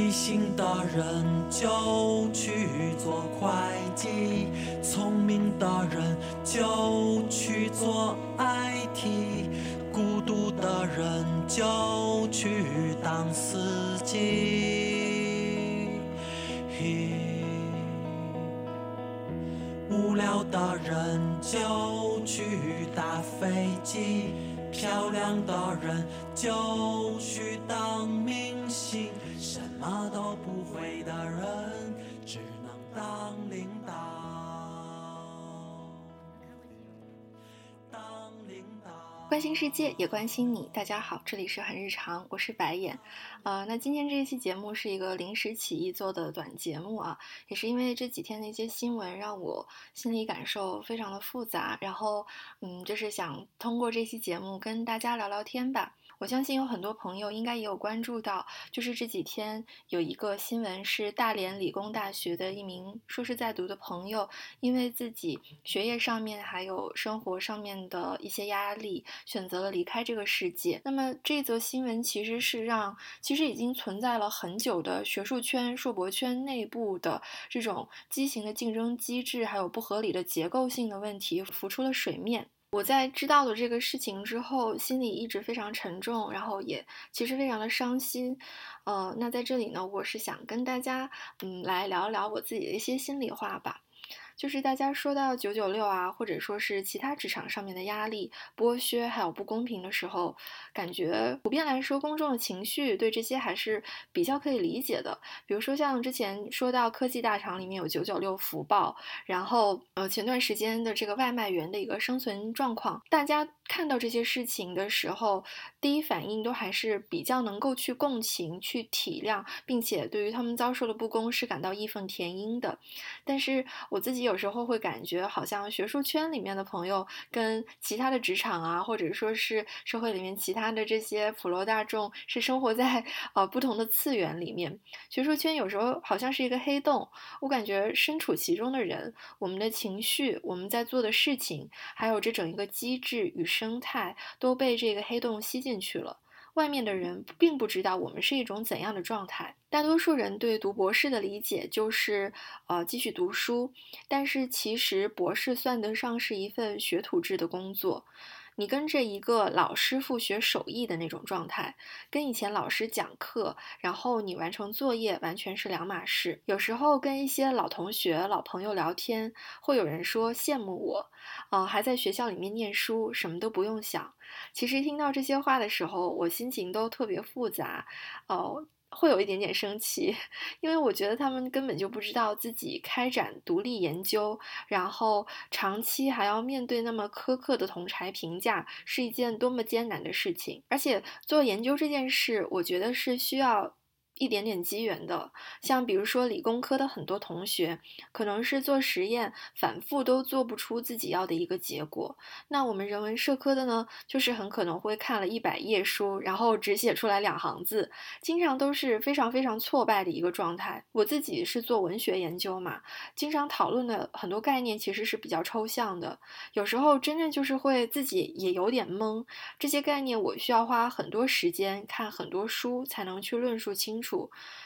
细心的人就去做会计，聪明的人就去做 IT，孤独的人就去当司机，无聊的人就去打飞机。漂亮的人就去当明星，什么都不会的人只能当领导。关心世界，也关心你。大家好，这里是很日常，我是白眼。呃，那今天这一期节目是一个临时起意做的短节目啊，也是因为这几天的一些新闻让我心里感受非常的复杂，然后嗯，就是想通过这期节目跟大家聊聊天吧。我相信有很多朋友应该也有关注到，就是这几天有一个新闻是大连理工大学的一名硕士在读的朋友，因为自己学业上面还有生活上面的一些压力，选择了离开这个世界。那么这则新闻其实是让其实已经存在了很久的学术圈、硕博圈内部的这种畸形的竞争机制，还有不合理的结构性的问题浮出了水面。我在知道了这个事情之后，心里一直非常沉重，然后也其实非常的伤心。呃，那在这里呢，我是想跟大家嗯来聊一聊我自己的一些心里话吧。就是大家说到九九六啊，或者说是其他职场上面的压力、剥削还有不公平的时候，感觉普遍来说，公众的情绪对这些还是比较可以理解的。比如说像之前说到科技大厂里面有九九六福报，然后呃前段时间的这个外卖员的一个生存状况，大家看到这些事情的时候，第一反应都还是比较能够去共情、去体谅，并且对于他们遭受的不公是感到义愤填膺的。但是我自己有。时候会感觉好像学术圈里面的朋友跟其他的职场啊，或者说是社会里面其他的这些普罗大众是生活在呃不同的次元里面。学术圈有时候好像是一个黑洞，我感觉身处其中的人，我们的情绪，我们在做的事情，还有这整一个机制与生态都被这个黑洞吸进去了。外面的人并不知道我们是一种怎样的状态。大多数人对读博士的理解就是，呃，继续读书。但是其实博士算得上是一份学徒制的工作。你跟着一个老师傅学手艺的那种状态，跟以前老师讲课，然后你完成作业，完全是两码事。有时候跟一些老同学、老朋友聊天，会有人说羡慕我，呃，还在学校里面念书，什么都不用想。其实听到这些话的时候，我心情都特别复杂，哦。会有一点点生气，因为我觉得他们根本就不知道自己开展独立研究，然后长期还要面对那么苛刻的同柴评价，是一件多么艰难的事情。而且做研究这件事，我觉得是需要。一点点机缘的，像比如说理工科的很多同学，可能是做实验反复都做不出自己要的一个结果。那我们人文社科的呢，就是很可能会看了一百页书，然后只写出来两行字，经常都是非常非常挫败的一个状态。我自己是做文学研究嘛，经常讨论的很多概念其实是比较抽象的，有时候真正就是会自己也有点懵。这些概念我需要花很多时间看很多书才能去论述清楚。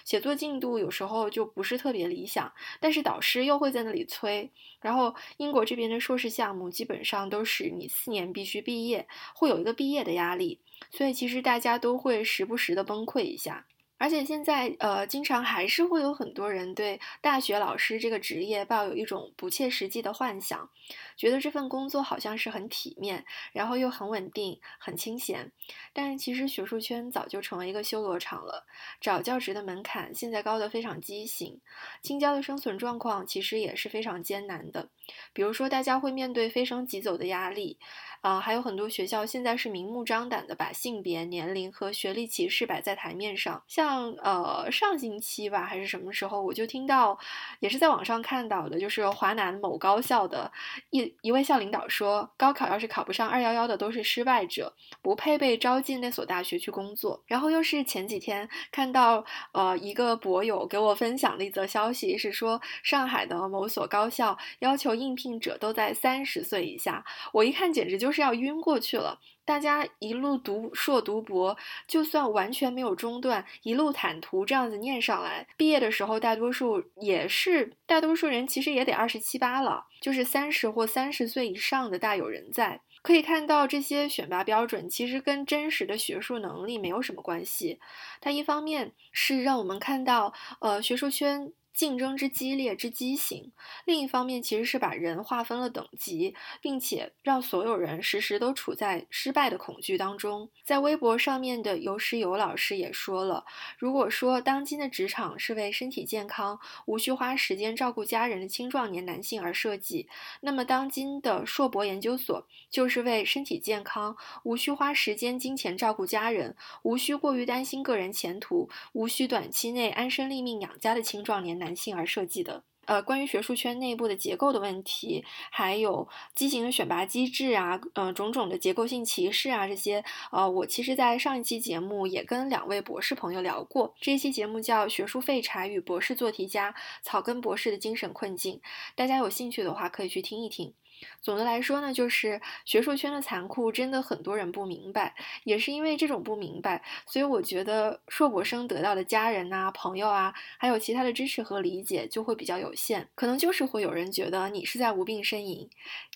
写作进度有时候就不是特别理想，但是导师又会在那里催。然后英国这边的硕士项目基本上都是你四年必须毕业，会有一个毕业的压力，所以其实大家都会时不时的崩溃一下。而且现在，呃，经常还是会有很多人对大学老师这个职业抱有一种不切实际的幻想，觉得这份工作好像是很体面，然后又很稳定、很清闲。但是其实学术圈早就成为一个修罗场了，找教职的门槛现在高得非常畸形，青椒的生存状况其实也是非常艰难的。比如说，大家会面对飞升即走的压力，啊，还有很多学校现在是明目张胆的把性别、年龄和学历歧视摆在台面上，像呃上星期吧还是什么时候，我就听到，也是在网上看到的，就是华南某高校的一一位校领导说，高考要是考不上二幺幺的都是失败者，不配被招进那所大学去工作。然后又是前几天看到呃一个博友给我分享了一则消息，是说上海的某所高校要求应聘者都在三十岁以下，我一看简直就是要晕过去了。大家一路读硕读博，就算完全没有中断，一路坦途这样子念上来，毕业的时候大多数也是，大多数人其实也得二十七八了，就是三十或三十岁以上的大有人在。可以看到，这些选拔标准其实跟真实的学术能力没有什么关系。它一方面是让我们看到，呃，学术圈。竞争之激烈之畸形，另一方面其实是把人划分了等级，并且让所有人时时都处在失败的恐惧当中。在微博上面的尤石友老师也说了，如果说当今的职场是为身体健康、无需花时间照顾家人的青壮年男性而设计，那么当今的硕博研究所就是为身体健康、无需花时间、金钱照顾家人、无需过于担心个人前途、无需短期内安身立命养家的青壮年男。男性而设计的，呃，关于学术圈内部的结构的问题，还有畸形的选拔机制啊，呃，种种的结构性歧视啊，这些，呃，我其实，在上一期节目也跟两位博士朋友聊过，这一期节目叫《学术废柴与博士做题家：草根博士的精神困境》，大家有兴趣的话可以去听一听。总的来说呢，就是学术圈的残酷，真的很多人不明白。也是因为这种不明白，所以我觉得硕博生得到的家人呐、朋友啊，还有其他的支持和理解就会比较有限。可能就是会有人觉得你是在无病呻吟。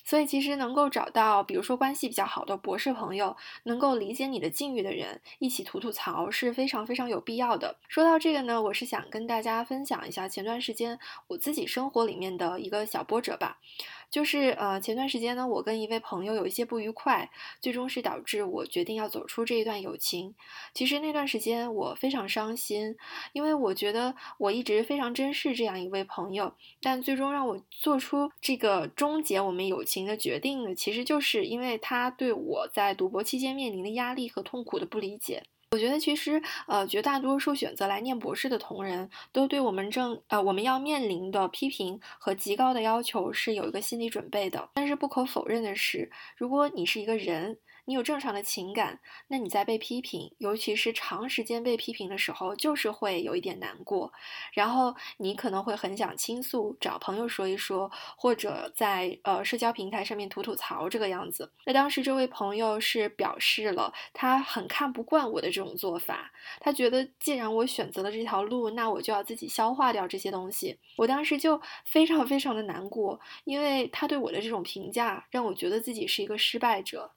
所以其实能够找到，比如说关系比较好的博士朋友，能够理解你的境遇的人，一起吐吐槽是非常非常有必要的。说到这个呢，我是想跟大家分享一下前段时间我自己生活里面的一个小波折吧。就是呃，前段时间呢，我跟一位朋友有一些不愉快，最终是导致我决定要走出这一段友情。其实那段时间我非常伤心，因为我觉得我一直非常珍视这样一位朋友，但最终让我做出这个终结我们友情的决定呢，其实就是因为他对我在读博期间面临的压力和痛苦的不理解。我觉得其实，呃，绝大多数选择来念博士的同仁，都对我们正，呃，我们要面临的批评和极高的要求是有一个心理准备的。但是不可否认的是，如果你是一个人，你有正常的情感，那你在被批评，尤其是长时间被批评的时候，就是会有一点难过，然后你可能会很想倾诉，找朋友说一说，或者在呃社交平台上面吐吐槽这个样子。那当时这位朋友是表示了他很看不惯我的这种做法，他觉得既然我选择了这条路，那我就要自己消化掉这些东西。我当时就 非常非常的难过，因为他对我的这种评价，让我觉得自己是一个失败者。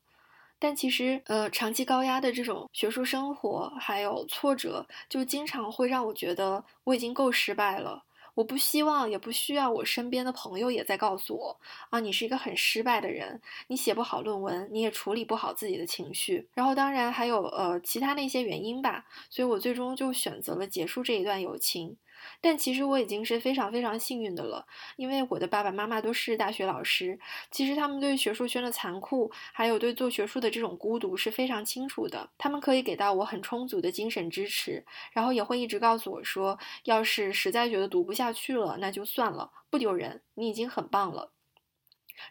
但其实，呃，长期高压的这种学术生活，还有挫折，就经常会让我觉得我已经够失败了。我不希望，也不需要我身边的朋友也在告诉我，啊，你是一个很失败的人，你写不好论文，你也处理不好自己的情绪。然后，当然还有呃其他的一些原因吧。所以我最终就选择了结束这一段友情。但其实我已经是非常非常幸运的了，因为我的爸爸妈妈都是大学老师，其实他们对学术圈的残酷，还有对做学术的这种孤独是非常清楚的，他们可以给到我很充足的精神支持，然后也会一直告诉我说，要是实在觉得读不下去了，那就算了，不丢人，你已经很棒了。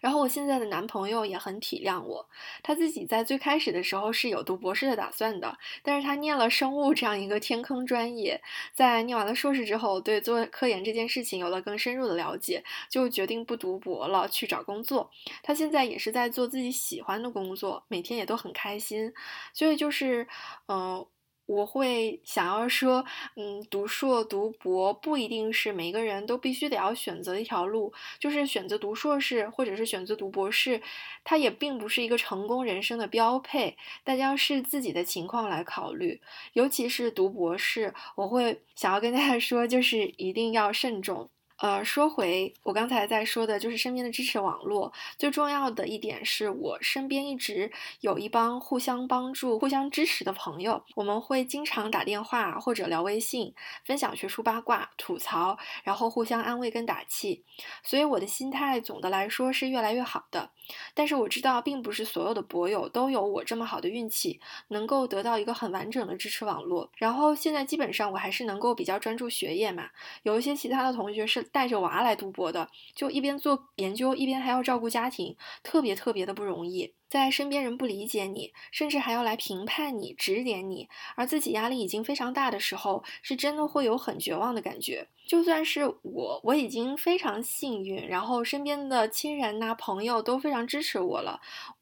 然后我现在的男朋友也很体谅我，他自己在最开始的时候是有读博士的打算的，但是他念了生物这样一个天坑专业，在念完了硕士之后，对做科研这件事情有了更深入的了解，就决定不读博了，去找工作。他现在也是在做自己喜欢的工作，每天也都很开心，所以就是，嗯。我会想要说，嗯，读硕读博不一定是每个人都必须得要选择一条路，就是选择读硕士或者是选择读博士，它也并不是一个成功人生的标配。大家是自己的情况来考虑，尤其是读博士，我会想要跟大家说，就是一定要慎重。呃，说回我刚才在说的，就是身边的支持网络。最重要的一点是我身边一直有一帮互相帮助、互相支持的朋友，我们会经常打电话或者聊微信，分享学术八卦、吐槽，然后互相安慰跟打气。所以我的心态总的来说是越来越好的。但是我知道，并不是所有的博友都有我这么好的运气，能够得到一个很完整的支持网络。然后现在基本上我还是能够比较专注学业嘛，有一些其他的同学是带着娃来读博的，就一边做研究，一边还要照顾家庭，特别特别的不容易。在身边人不理解你，甚至还要来评判你、指点你，而自己压力已经非常大的时候，是真的会有很绝望的感觉。就算是我，我已经非常幸运，然后身边的亲人呐、朋友都非常支持我了。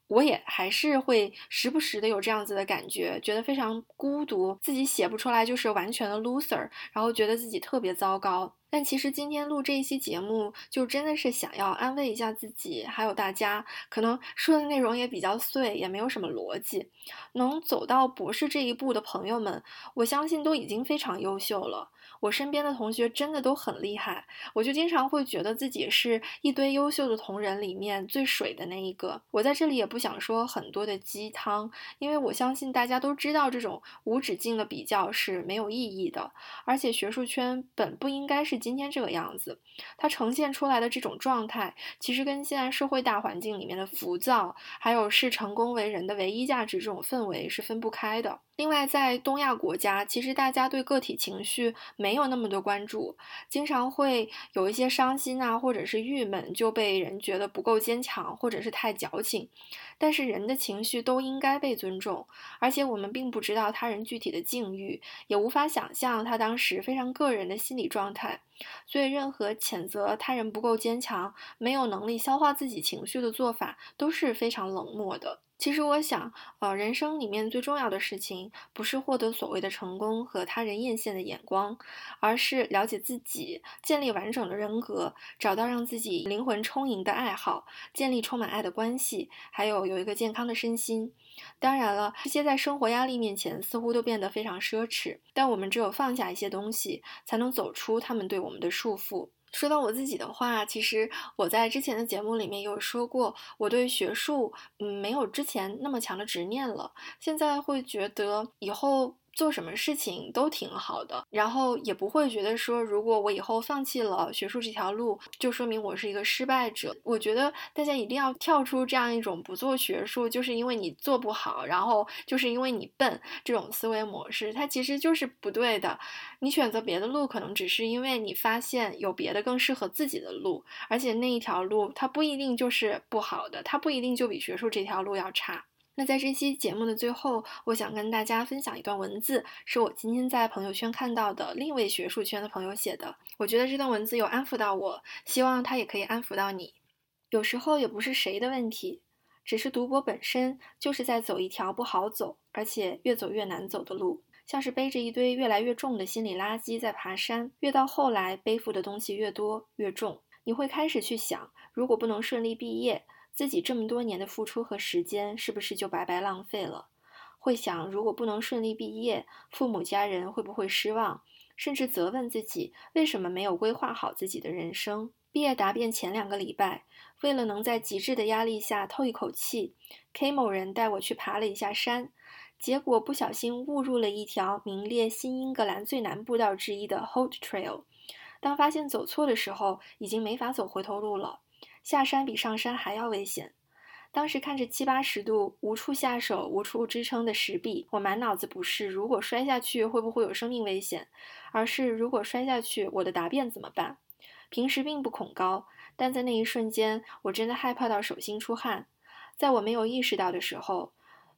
我也还是会时不时的有这样子的感觉，觉得非常孤独，自己写不出来就是完全的 loser，然后觉得自己特别糟糕。但其实今天录这一期节目，就真的是想要安慰一下自己，还有大家。可能说的内容也比较碎，也没有什么逻辑。能走到博士这一步的朋友们，我相信都已经非常优秀了。我身边的同学真的都很厉害，我就经常会觉得自己是一堆优秀的同仁里面最水的那一个。我在这里也不想说很多的鸡汤，因为我相信大家都知道这种无止境的比较是没有意义的，而且学术圈本不应该是今天这个样子。它呈现出来的这种状态，其实跟现在社会大环境里面的浮躁，还有视成功为人的唯一价值这种氛围是分不开的。另外，在东亚国家，其实大家对个体情绪没有那么多关注，经常会有一些伤心啊，或者是郁闷，就被人觉得不够坚强，或者是太矫情。但是人的情绪都应该被尊重，而且我们并不知道他人具体的境遇，也无法想象他当时非常个人的心理状态，所以任何谴责他人不够坚强、没有能力消化自己情绪的做法都是非常冷漠的。其实我想，呃，人生里面最重要的事情，不是获得所谓的成功和他人艳羡的眼光，而是了解自己，建立完整的人格，找到让自己灵魂充盈的爱好，建立充满爱的关系，还有有一个健康的身心。当然了，这些在生活压力面前似乎都变得非常奢侈，但我们只有放下一些东西，才能走出他们对我们的束缚。说到我自己的话，其实我在之前的节目里面有说过，我对学术嗯没有之前那么强的执念了，现在会觉得以后。做什么事情都挺好的，然后也不会觉得说，如果我以后放弃了学术这条路，就说明我是一个失败者。我觉得大家一定要跳出这样一种不做学术就是因为你做不好，然后就是因为你笨这种思维模式，它其实就是不对的。你选择别的路，可能只是因为你发现有别的更适合自己的路，而且那一条路它不一定就是不好的，它不一定就比学术这条路要差。那在这期节目的最后，我想跟大家分享一段文字，是我今天在朋友圈看到的另一位学术圈的朋友写的。我觉得这段文字有安抚到我，希望它也可以安抚到你。有时候也不是谁的问题，只是读博本身就是在走一条不好走，而且越走越难走的路，像是背着一堆越来越重的心理垃圾在爬山，越到后来背负的东西越多越重，你会开始去想，如果不能顺利毕业。自己这么多年的付出和时间是不是就白白浪费了？会想，如果不能顺利毕业，父母家人会不会失望？甚至责问自己为什么没有规划好自己的人生。毕业答辩前两个礼拜，为了能在极致的压力下透一口气，K 某人带我去爬了一下山，结果不小心误入了一条名列新英格兰最难步道之一的 Holt Trail。当发现走错的时候，已经没法走回头路了。下山比上山还要危险。当时看着七八十度、无处下手、无处支撑的石壁，我满脑子不是如果摔下去会不会有生命危险，而是如果摔下去，我的答辩怎么办？平时并不恐高，但在那一瞬间，我真的害怕到手心出汗。在我没有意识到的时候，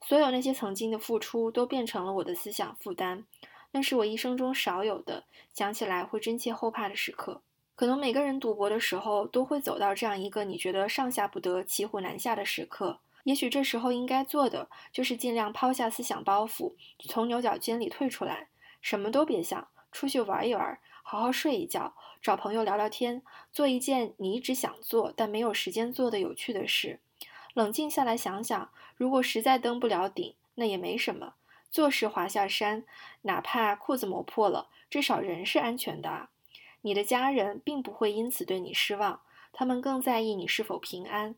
所有那些曾经的付出都变成了我的思想负担。那是我一生中少有的想起来会真切后怕的时刻。可能每个人赌博的时候都会走到这样一个你觉得上下不得、骑虎难下的时刻。也许这时候应该做的就是尽量抛下思想包袱，从牛角尖里退出来，什么都别想，出去玩一玩，好好睡一觉，找朋友聊聊天，做一件你一直想做但没有时间做的有趣的事。冷静下来想想，如果实在登不了顶，那也没什么，坐时滑下山，哪怕裤子磨破了，至少人是安全的啊。你的家人并不会因此对你失望，他们更在意你是否平安。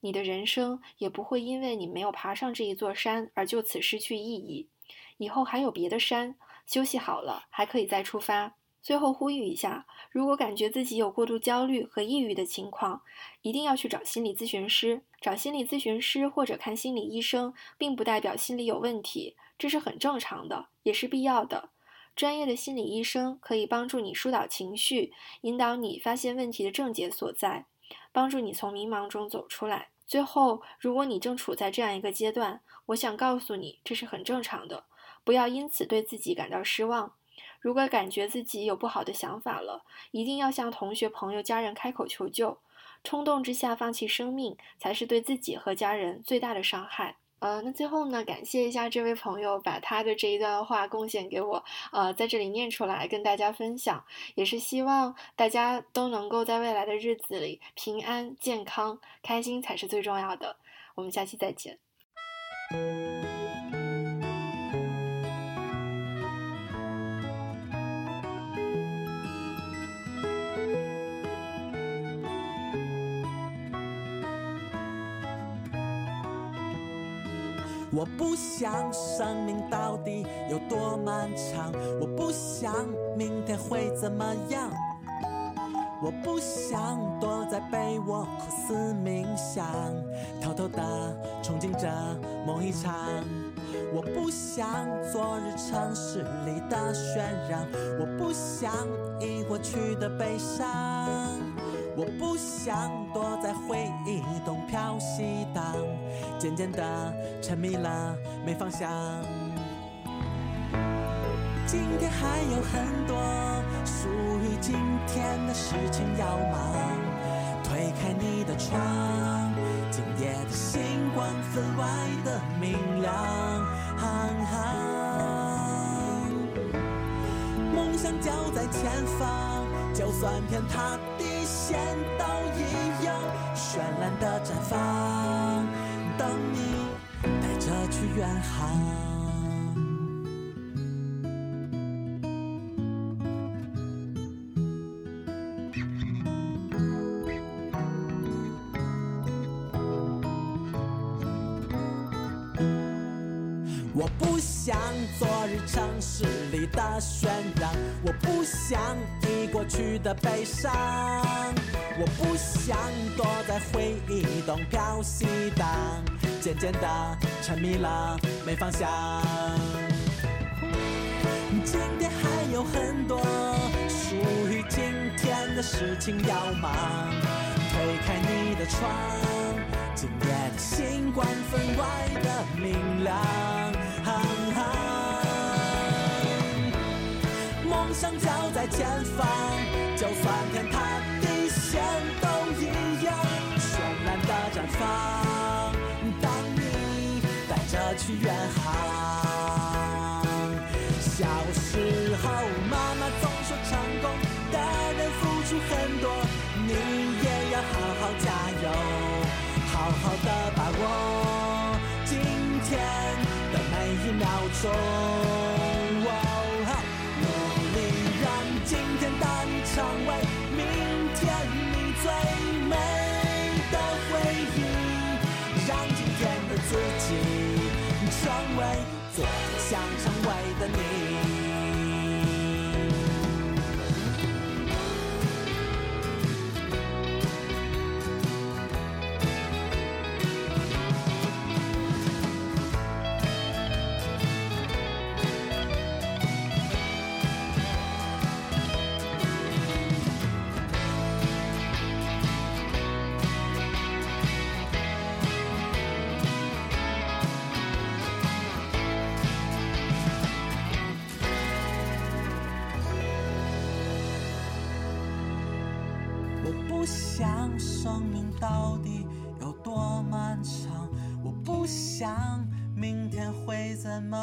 你的人生也不会因为你没有爬上这一座山而就此失去意义。以后还有别的山，休息好了还可以再出发。最后呼吁一下：如果感觉自己有过度焦虑和抑郁的情况，一定要去找心理咨询师。找心理咨询师或者看心理医生，并不代表心理有问题，这是很正常的，也是必要的。专业的心理医生可以帮助你疏导情绪，引导你发现问题的症结所在，帮助你从迷茫中走出来。最后，如果你正处在这样一个阶段，我想告诉你，这是很正常的，不要因此对自己感到失望。如果感觉自己有不好的想法了，一定要向同学、朋友、家人开口求救。冲动之下放弃生命，才是对自己和家人最大的伤害。呃，那最后呢，感谢一下这位朋友把他的这一段话贡献给我，呃，在这里念出来跟大家分享，也是希望大家都能够在未来的日子里平安、健康、开心才是最重要的。我们下期再见。我不想生命到底有多漫长，我不想明天会怎么样，我不想躲在被窝苦思冥想，偷偷的憧憬着梦一场。我不想昨日城市里的渲染，我不想已过去的悲伤。我不想躲在回忆东飘西荡，渐渐的沉迷了没方向。今天还有很多属于今天的事情要忙，推开你的窗，今夜的星光分外的明亮。梦想就在前方，就算天塌地。都一样，绚烂的绽放，等你带着去远航。我不想昨日城市里的渲染，我不想已过去的悲伤，我不想躲在回忆东飘西荡，渐渐的沉迷了没方向。今天还有很多属于今天的事情要忙，推开你的窗，今夜的星光分外的明亮。梦想就在前方，就算天塌地陷都一样，绚烂的绽放。当你带着去远航。小时候，妈妈总说，成功的人付出很多，你也要好好加油，好好的把握今天的每一秒钟。做向上想生命到底有多漫长？我不想明天会怎么